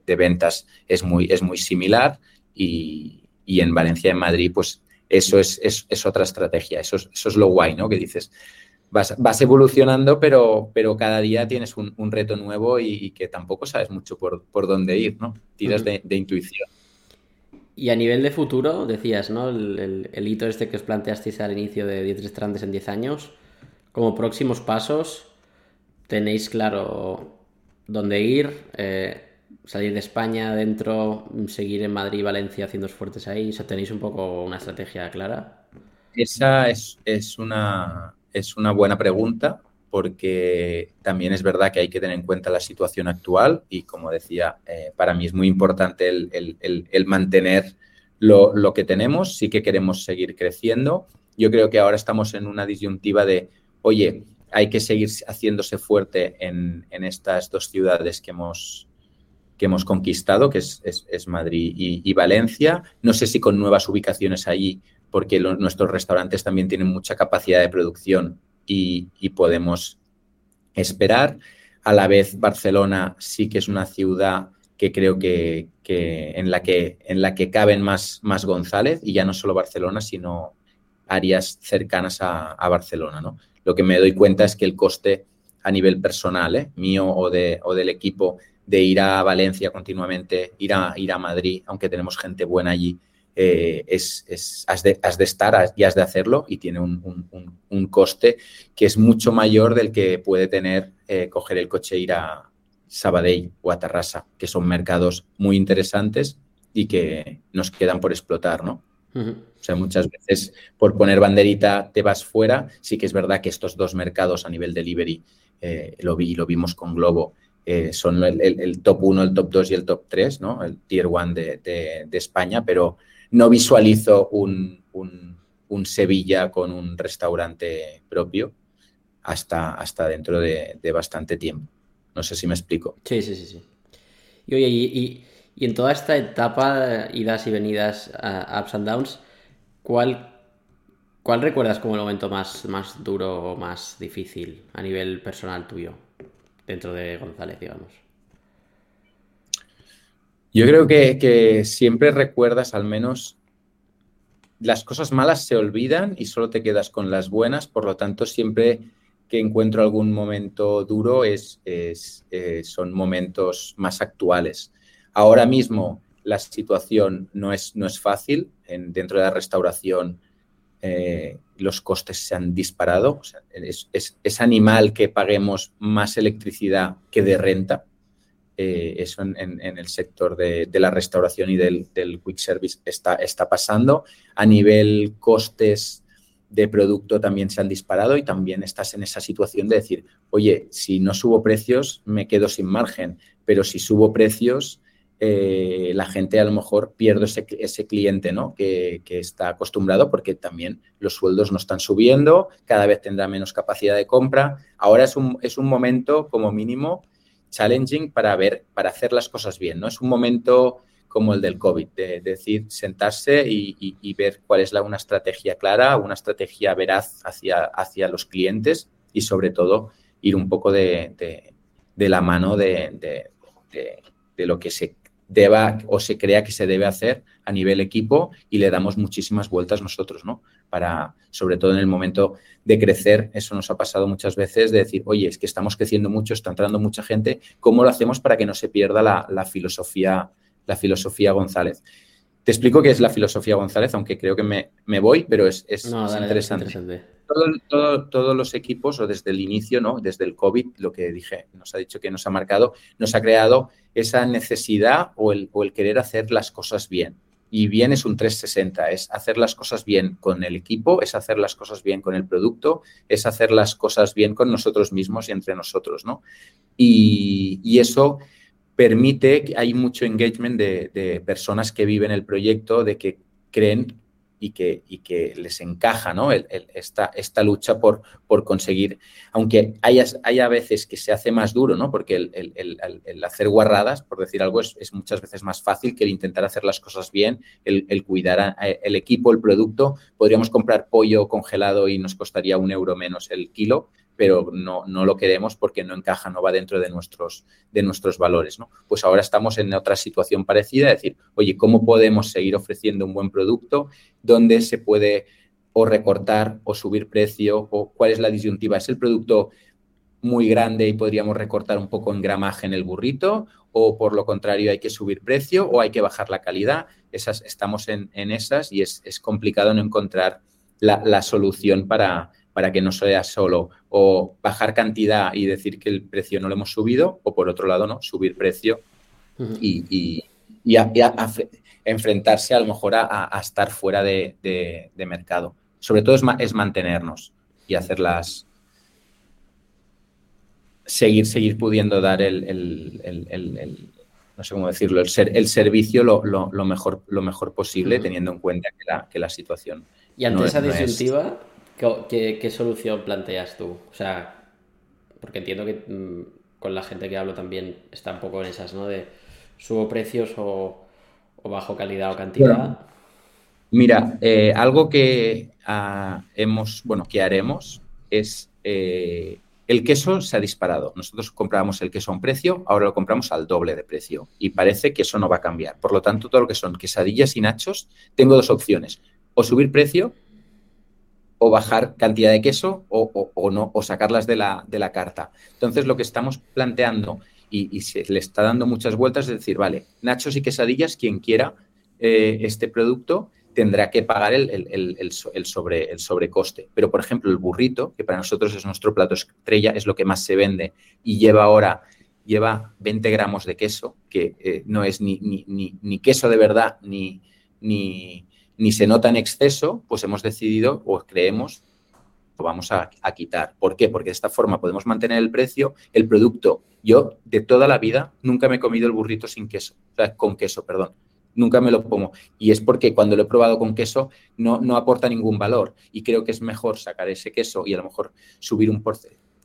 ventas es muy, es muy similar y, en Valencia y en Madrid, pues eso es, es, otra estrategia, eso es, eso es, lo guay, ¿no? Que dices, vas, vas evolucionando, pero, pero cada día tienes un, reto nuevo y, que tampoco sabes mucho por, por dónde ir, ¿no? Tiras de, intuición. Y a nivel de futuro, decías, ¿no? El, hito este que os planteasteis al inicio de 10 restaurantes en 10 años. Como próximos pasos, ¿tenéis claro dónde ir? Eh, salir de España dentro, seguir en Madrid y Valencia haciendo fuertes ahí? O ¿Tenéis un poco una estrategia clara? Esa es, es, una, es una buena pregunta porque también es verdad que hay que tener en cuenta la situación actual y como decía, eh, para mí es muy importante el, mantener lo, que tenemos, sí que queremos seguir creciendo. Yo creo que ahora estamos en una disyuntiva de, oye, hay que seguir haciéndose fuerte en, estas dos ciudades que hemos, que hemos conquistado, que es, Madrid y, Valencia. No sé si con nuevas ubicaciones allí, porque nuestros restaurantes también tienen mucha capacidad de producción y, podemos esperar. A la vez, Barcelona sí que es una ciudad que creo que, en, la que en la que caben más, más González, y ya no solo Barcelona, sino áreas cercanas a, a Barcelona. ¿no? Lo que me doy cuenta es que el coste a nivel personal, ¿eh? mío o, de, o del equipo, de ir a Valencia continuamente, ir a, ir a Madrid, aunque tenemos gente buena allí, eh, es, has, de, estar y has de hacerlo y tiene un, coste que es mucho mayor del que puede tener eh, coger el coche e ir a Sabadell o a Tarrasa, que son mercados muy interesantes y que nos quedan por explotar, ¿no? O sea, muchas veces por poner banderita te vas fuera. Sí que es verdad que estos dos mercados a nivel delivery, eh, lo vi lo vimos con Globo, eh, son el, top 1, el top 2 y el top 3, ¿no? El tier 1 de, España, pero no visualizo un, Sevilla con un restaurante propio hasta, hasta dentro de, bastante tiempo. No sé si me explico. Sí, sí, sí, sí. Y oye, y en toda esta etapa, idas y venidas, ups and downs, ¿cuál, ¿cuál recuerdas como el momento más, más duro o más difícil a nivel personal tuyo dentro de González, digamos? Yo creo que, siempre recuerdas al menos las cosas malas se olvidan y solo te quedas con las buenas, por lo tanto siempre que encuentro algún momento duro es, es eh, son momentos más actuales. Ahora mismo la situación no es, no es fácil. En, dentro de la restauración eh, los costes se han disparado. es, animal que paguemos más electricidad que de renta. Eh, eso en, el sector de, la restauración y del, quick service está, está pasando. A nivel costes de producto también se han disparado y también estás en esa situación de decir, oye, si no subo precios, me quedo sin margen, pero si subo precios, eh, la gente a lo mejor pierde ese, cliente ¿no? que, está acostumbrado porque también los sueldos no están subiendo, cada vez tendrá menos capacidad de compra. Ahora es un, es un momento como mínimo challenging para ver, para hacer las cosas bien. ¿no? Es un momento como el del COVID, de, decir, sentarse y, ver cuál es la, una estrategia clara, una estrategia veraz hacia, hacia los clientes y sobre todo ir un poco de, la mano de, de, lo que se deba o se crea que se debe hacer a nivel equipo y le damos muchísimas vueltas nosotros, ¿no? Para, sobre todo en el momento de crecer, eso nos ha pasado muchas veces, de decir, oye, es que estamos creciendo mucho, está entrando mucha gente, ¿cómo lo hacemos para que no se pierda la, filosofía, la filosofía González? Te explico qué es la filosofía González, aunque creo que me, voy, pero es, interesante todos los equipos, o desde el inicio, ¿no? desde el COVID, lo que dije, nos ha dicho que nos ha marcado, nos ha creado esa necesidad o el, o el querer hacer las cosas bien. Y bien es un 360, es hacer las cosas bien con el equipo, es hacer las cosas bien con el producto, es hacer las cosas bien con nosotros mismos y entre nosotros, ¿no? Y, eso permite, que hay mucho engagement de, personas que viven el proyecto, de que creen y que, y que les encaja ¿no? esta, esta, lucha por, por conseguir, aunque haya, haya, veces que se hace más duro, ¿no? porque el, hacer guarradas, por decir algo, es, es, muchas veces más fácil que el intentar hacer las cosas bien, el, cuidar el equipo, el producto. Podríamos comprar pollo congelado y nos costaría un euro menos el kilo, pero no, no lo queremos porque no encaja, no va dentro de nuestros, de nuestros valores. ¿no? Pues ahora estamos en otra situación parecida, es decir, oye, ¿cómo podemos seguir ofreciendo un buen producto? ¿Dónde se puede o recortar o subir precio? ¿O cuál es la disyuntiva? ¿Es el producto muy grande y podríamos recortar un poco en gramaje en el burrito? ¿O por lo contrario hay que subir precio o hay que bajar la calidad? Esas, estamos en, esas y es, complicado no encontrar la solución para, para que no sea solo o bajar cantidad y decir que el precio no lo hemos subido, o por otro lado, no, subir precio y, enfrentarse a lo mejor a, estar fuera de, mercado. Sobre todo es, mantenernos y hacerlas, seguir, seguir pudiendo dar el, no sé cómo decirlo, el, ser, el servicio lo, mejor, lo mejor posible, teniendo en cuenta que la, que la situación. Y ante esa disyuntiva, ¿qué, solución planteas tú? O sea, porque entiendo que mm, con la gente que hablo también está un poco en esas, ¿no? De subo precios o, bajo calidad o cantidad. mira, eh, algo que ah, hemos, bueno, que haremos es eh, el queso se ha disparado. Nosotros comprábamos el queso a un precio, ahora lo compramos al doble de precio y parece que eso no va a cambiar. Por lo tanto, todo lo que son quesadillas y nachos, tengo dos opciones. O subir precio o bajar cantidad de queso o, no, o sacarlas de la, de la, carta. Entonces, lo que estamos planteando y, se le está dando muchas vueltas es decir, vale, nachos y quesadillas, quien quiera eh, este producto tendrá que pagar el, sobre, el sobrecoste. Pero, por ejemplo, el burrito, que para nosotros es nuestro plato estrella, es lo que más se vende y lleva ahora lleva 20 gramos de queso, que eh, no es ni, ni, queso de verdad, ni, ni, ni se nota en exceso, pues hemos decidido o creemos lo vamos a, quitar. ¿Por qué? Porque de esta forma podemos mantener el precio, el producto. Yo de toda la vida nunca me he comido el burrito sin queso, o sea, con queso, perdón. Nunca me lo pongo. Y es porque cuando lo he probado con queso no, no aporta ningún valor. Y creo que es mejor sacar ese queso y a lo mejor subir un por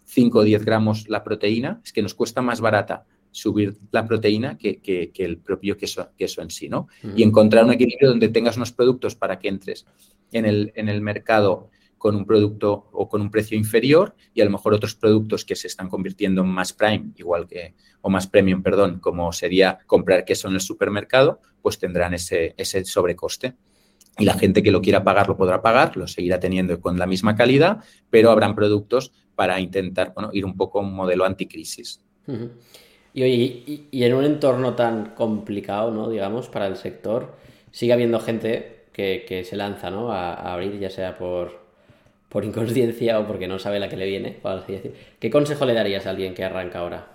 5 o 10 gramos la proteína. Es que nos cuesta más barata subir la proteína que, el propio queso, queso, en sí, ¿no? Y encontrar un equilibrio donde tengas unos productos para que entres en el, en el mercado con un producto o con un precio inferior y a lo mejor otros productos que se están convirtiendo en más prime, igual que, o más premium, perdón, como sería comprar queso en el supermercado, pues tendrán ese, ese sobrecoste. Y la gente que lo quiera pagar lo podrá pagar, lo seguirá teniendo con la misma calidad, pero habrán productos para intentar bueno, ir un poco a un modelo anticrisis. Y oye, y, en un entorno tan complicado, ¿no? Digamos, para el sector, sigue habiendo gente que, se lanza, ¿no? A, abrir, ya sea por, por inconsciencia o porque no sabe la que le viene, ¿Qué consejo le darías a alguien que arranca ahora?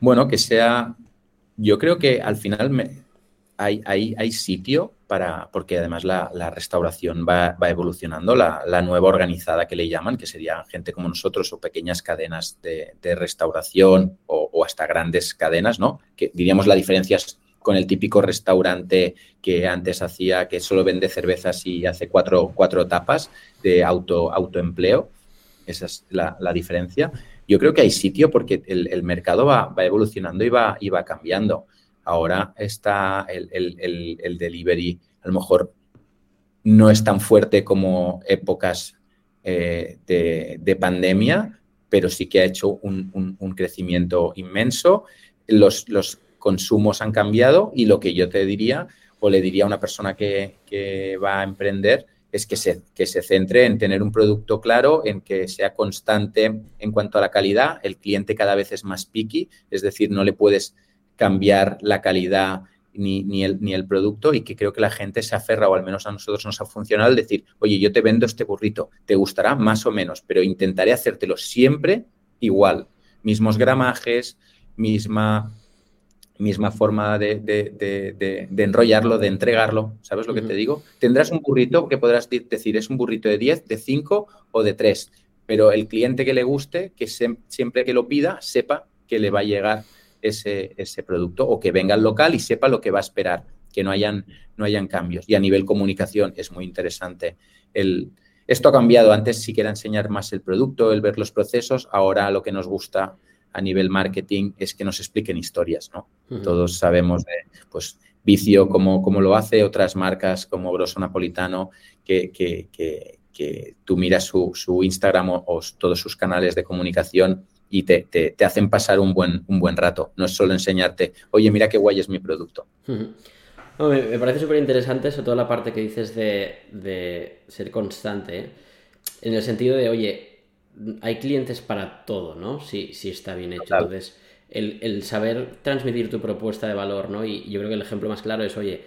Bueno, que sea. Yo creo que al final hay, hay, hay sitio para, porque además la, restauración va, evolucionando, la, nueva organizada que le llaman, que sería gente como nosotros o pequeñas cadenas de, restauración o, hasta grandes cadenas, ¿no? Que diríamos la diferencia es con el típico restaurante que antes hacía, que solo vende cervezas y hace cuatro, cuatro tapas de auto, autoempleo. Esa es la, diferencia. Yo creo que hay sitio porque el, mercado va, evolucionando y va, y va cambiando. Ahora está el, delivery, a lo mejor no es tan fuerte como épocas eh, de, pandemia, pero sí que ha hecho un, crecimiento inmenso. Los, consumos han cambiado y lo que yo te diría o le diría a una persona que, va a emprender es que se, que se centre en tener un producto claro, en que sea constante en cuanto a la calidad. El cliente cada vez es más picky, es decir, no le puedes cambiar la calidad ni, ni, el, ni el producto y que creo que la gente se aferra, o al menos a nosotros nos ha funcionado, el decir, oye, yo te vendo este burrito, te gustará más o menos, pero intentaré hacértelo siempre igual, mismos gramajes, misma, misma forma de, de, enrollarlo, de entregarlo, ¿sabes lo que te digo? Tendrás un burrito que podrás decir, es un burrito de 10, de 5 o de 3, pero el cliente que le guste, que siempre que lo pida, sepa que le va a llegar ese, ese producto o que venga al local y sepa lo que va a esperar, que no hayan, no hayan cambios. Y a nivel comunicación es muy interesante. El, esto ha cambiado. Antes sí que era enseñar más el producto, el ver los procesos. Ahora lo que nos gusta a nivel marketing es que nos expliquen historias, ¿no? Todos sabemos de, pues, Vicio como, como lo hace, otras marcas como Grosso Napolitano, que, que, que, que tú miras su, su Instagram o, todos sus canales de comunicación y te, te, hacen pasar un buen, un buen rato. No es solo enseñarte, oye, mira qué guay es mi producto. me, parece súper interesante, sobre todo la parte que dices de, de ser constante, ¿eh? en el sentido de, oye, hay clientes para todo, ¿no? Si, si está bien hecho. Entonces, el, el, saber transmitir tu propuesta de valor, ¿no? Y yo creo que el ejemplo más claro es, oye,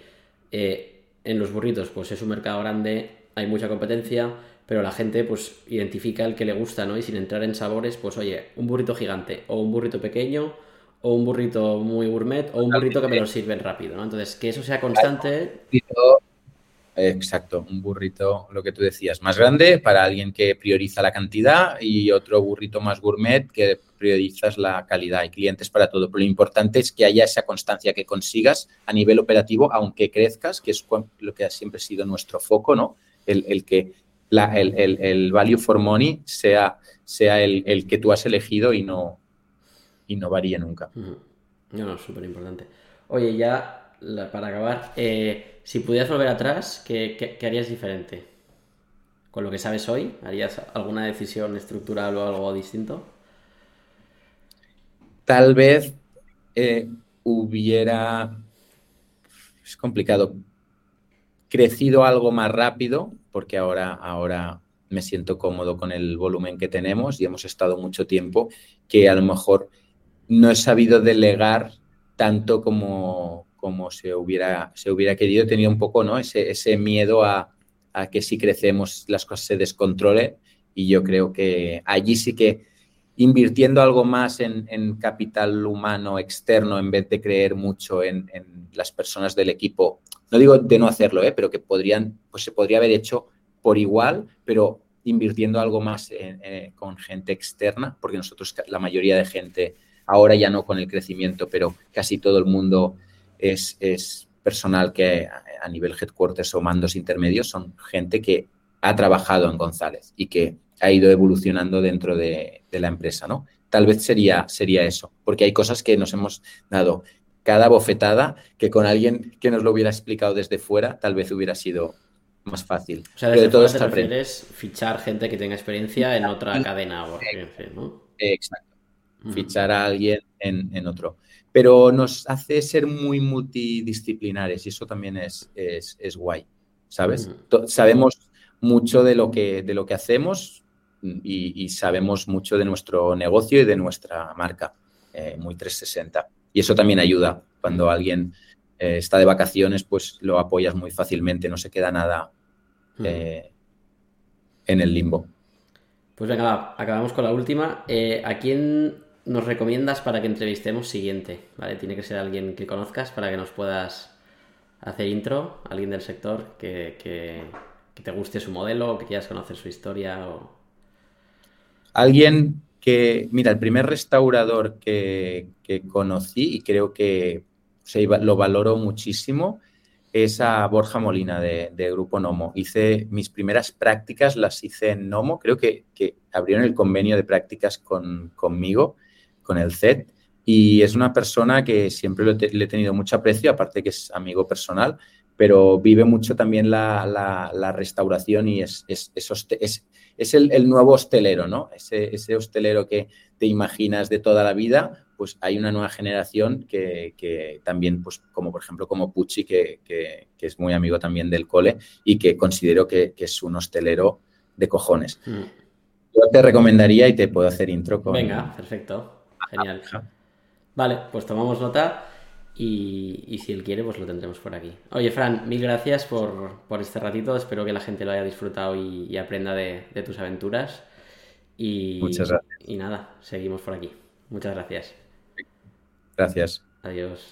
eh, en los burritos, pues es un mercado grande, hay mucha competencia, pero la gente pues identifica el que le gusta, ¿no? Y sin entrar en sabores, pues oye, un burrito gigante o un burrito pequeño o un burrito muy gourmet o un burrito que me lo sirven rápido, ¿no? Entonces, que eso sea constante. Exacto, un burrito, lo que tú decías, más grande para alguien que prioriza la cantidad y otro burrito más gourmet que priorizas la calidad. Hay clientes para todo, pero lo importante es que haya esa constancia que consigas a nivel operativo, aunque crezcas, que es lo que ha siempre sido nuestro foco, ¿no? El, que el, value for money sea, sea el, que tú has elegido y no, y no varíe nunca. No, no, súper importante. Oye, ya para acabar, eh, si pudieras volver atrás, ¿qué, harías diferente? Con lo que sabes hoy, ¿harías alguna decisión estructural o algo distinto? Tal vez eh, hubiera, es complicado, crecido algo más rápido, porque ahora, ahora me siento cómodo con el volumen que tenemos y hemos estado mucho tiempo, que a lo mejor no he sabido delegar tanto como, como se hubiera, se hubiera querido, tenía un poco ¿no? ese, ese miedo a, que si crecemos las cosas se descontrolen y yo creo que allí sí que invirtiendo algo más en, capital humano externo en vez de creer mucho en, las personas del equipo, no digo de no hacerlo, ¿eh? pero que podrían, pues se podría haber hecho por igual, pero invirtiendo algo más eh, con gente externa, porque nosotros, la mayoría de gente, ahora ya no con el crecimiento, pero casi todo el mundo es, personal que a nivel headquarters o mandos intermedios son gente que ha trabajado en González y que ha ido evolucionando dentro de, la empresa, ¿no? Tal vez sería, sería eso, porque hay cosas que nos hemos dado cada bofetada que con alguien que nos lo hubiera explicado desde fuera tal vez hubiera sido más fácil. O sea, desde todo te fichar gente que tenga experiencia en otra cadena o ¿no? Exacto. Fichar a alguien en, en otro pero nos hace ser muy multidisciplinares y eso también es, es, guay, ¿sabes? Sabemos mucho de lo que, de lo que hacemos y, sabemos mucho de nuestro negocio y de nuestra marca, eh, muy 360. Y eso también ayuda. Cuando alguien eh, está de vacaciones, pues lo apoyas muy fácilmente, no se queda nada eh, en el limbo. Pues venga, acabamos con la última. ¿A quién nos recomiendas para que entrevistemos siguiente? ¿Vale? Tiene que ser alguien que conozcas para que nos puedas hacer intro, alguien del sector que, te guste su modelo que quieras conocer su historia. O... Alguien que, mira, el primer restaurador que, conocí y creo que lo valoro muchísimo es a Borja Molina de, Grupo Nomo. Hice mis primeras prácticas, las hice en Nomo, creo que, que abrieron el convenio de prácticas con, conmigo con el CET. Y es una persona que siempre le he tenido mucho aprecio, aparte que es amigo personal, pero vive mucho también la, restauración y es, es, es, el, nuevo hostelero, ¿no? Ese, ese, hostelero que te imaginas de toda la vida, pues hay una nueva generación que, también, pues como por ejemplo como Pucci, que, es muy amigo también del cole y que considero que, es un hostelero de cojones. Mm. Yo te recomendaría y te puedo hacer intro con... Venga, perfecto. Genial. Vale, pues tomamos nota y, si él quiere, pues lo tendremos por aquí. Oye, Fran, mil gracias por, este ratito. Espero que la gente lo haya disfrutado y, aprenda de, tus aventuras. Y, Muchas gracias. Y nada, seguimos por aquí. Muchas gracias. Gracias. Adiós.